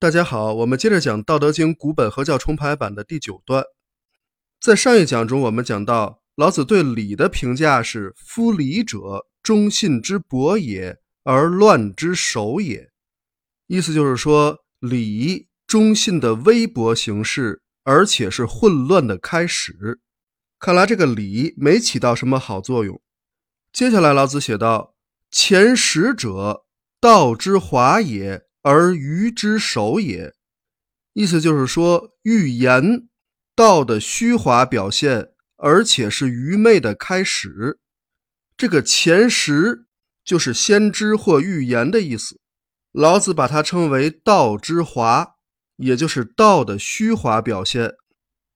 大家好，我们接着讲《道德经》古本合教重排版的第九段。在上一讲中，我们讲到老子对礼的评价是：“夫礼者，忠信之薄也，而乱之首也。”意思就是说，礼忠信的微薄形式，而且是混乱的开始。看来这个礼没起到什么好作用。接下来，老子写道：“前识者，道之华也。”而愚之首也，意思就是说，预言道的虚华表现，而且是愚昧的开始。这个前识就是先知或预言的意思。老子把它称为道之华，也就是道的虚华表现。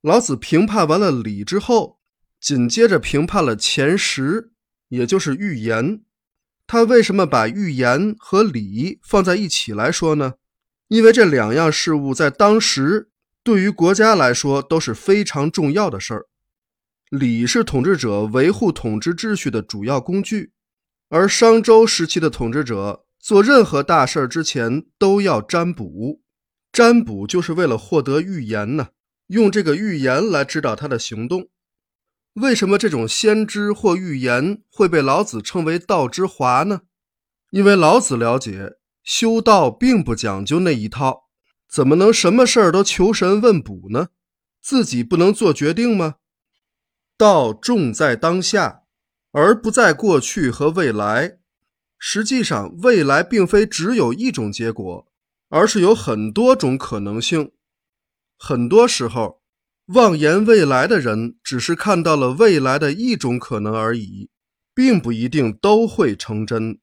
老子评判完了礼之后，紧接着评判了前识，也就是预言。他为什么把预言和礼放在一起来说呢？因为这两样事物在当时对于国家来说都是非常重要的事儿。礼是统治者维护统治秩序的主要工具，而商周时期的统治者做任何大事之前都要占卜，占卜就是为了获得预言呢，用这个预言来指导他的行动。为什么这种先知或预言会被老子称为道之华呢？因为老子了解修道并不讲究那一套，怎么能什么事儿都求神问卜呢？自己不能做决定吗？道重在当下，而不在过去和未来。实际上，未来并非只有一种结果，而是有很多种可能性。很多时候。妄言未来的人，只是看到了未来的一种可能而已，并不一定都会成真。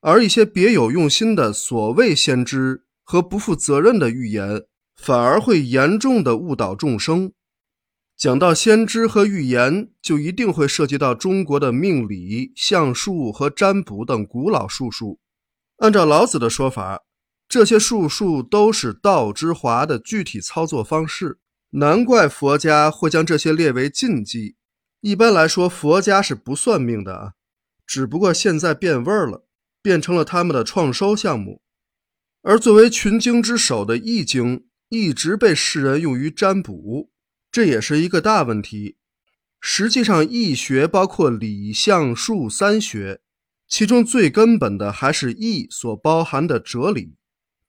而一些别有用心的所谓先知和不负责任的预言，反而会严重的误导众生。讲到先知和预言，就一定会涉及到中国的命理、相术和占卜等古老术数。按照老子的说法，这些术数都是道之华的具体操作方式。难怪佛家会将这些列为禁忌。一般来说，佛家是不算命的啊，只不过现在变味儿了，变成了他们的创收项目。而作为群经之首的《易经》，一直被世人用于占卜，这也是一个大问题。实际上，易学包括理、象、术三学，其中最根本的还是易所包含的哲理。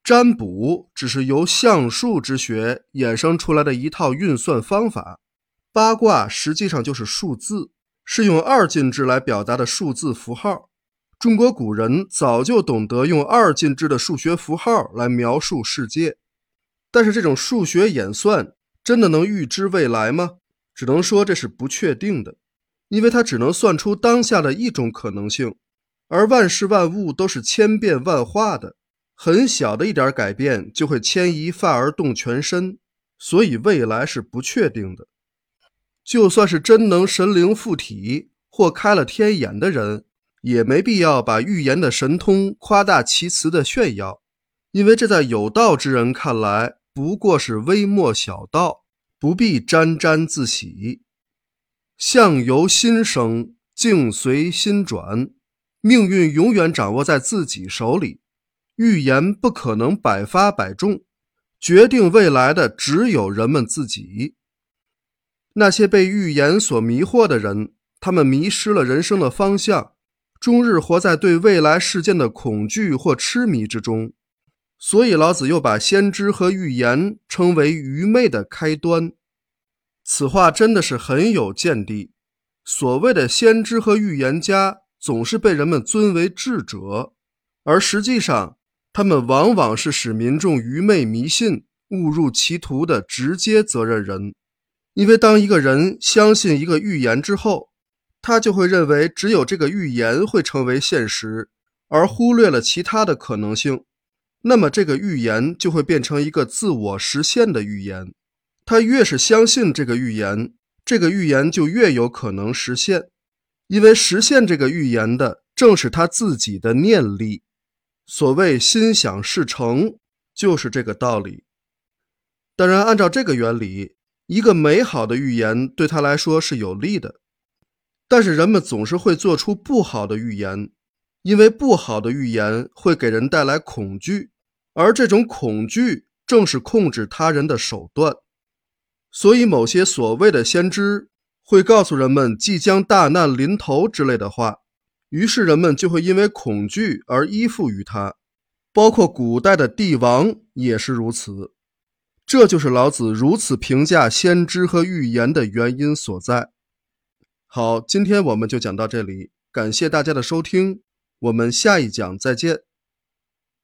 占卜只是由相术之学衍生出来的一套运算方法，八卦实际上就是数字，是用二进制来表达的数字符号。中国古人早就懂得用二进制的数学符号来描述世界，但是这种数学演算真的能预知未来吗？只能说这是不确定的，因为它只能算出当下的一种可能性，而万事万物都是千变万化的。很小的一点改变就会牵一发而动全身，所以未来是不确定的。就算是真能神灵附体或开了天眼的人，也没必要把预言的神通夸大其词的炫耀，因为这在有道之人看来不过是微末小道，不必沾沾自喜。相由心生，境随心转，命运永远掌握在自己手里。预言不可能百发百中，决定未来的只有人们自己。那些被预言所迷惑的人，他们迷失了人生的方向，终日活在对未来事件的恐惧或痴迷之中。所以老子又把先知和预言称为愚昧的开端。此话真的是很有见地。所谓的先知和预言家，总是被人们尊为智者，而实际上。他们往往是使民众愚昧迷信、误入歧途的直接责任人，因为当一个人相信一个预言之后，他就会认为只有这个预言会成为现实，而忽略了其他的可能性，那么这个预言就会变成一个自我实现的预言。他越是相信这个预言，这个预言就越有可能实现，因为实现这个预言的正是他自己的念力。所谓心想事成，就是这个道理。当然，按照这个原理，一个美好的预言对他来说是有利的。但是人们总是会做出不好的预言，因为不好的预言会给人带来恐惧，而这种恐惧正是控制他人的手段。所以，某些所谓的先知会告诉人们即将大难临头之类的话，于是人们就会因为恐惧而依附于他。包括古代的帝王也是如此。这就是老子如此评价先知和预言的原因所在。好，今天我们就讲到这里，感谢大家的收听，我们下一讲再见。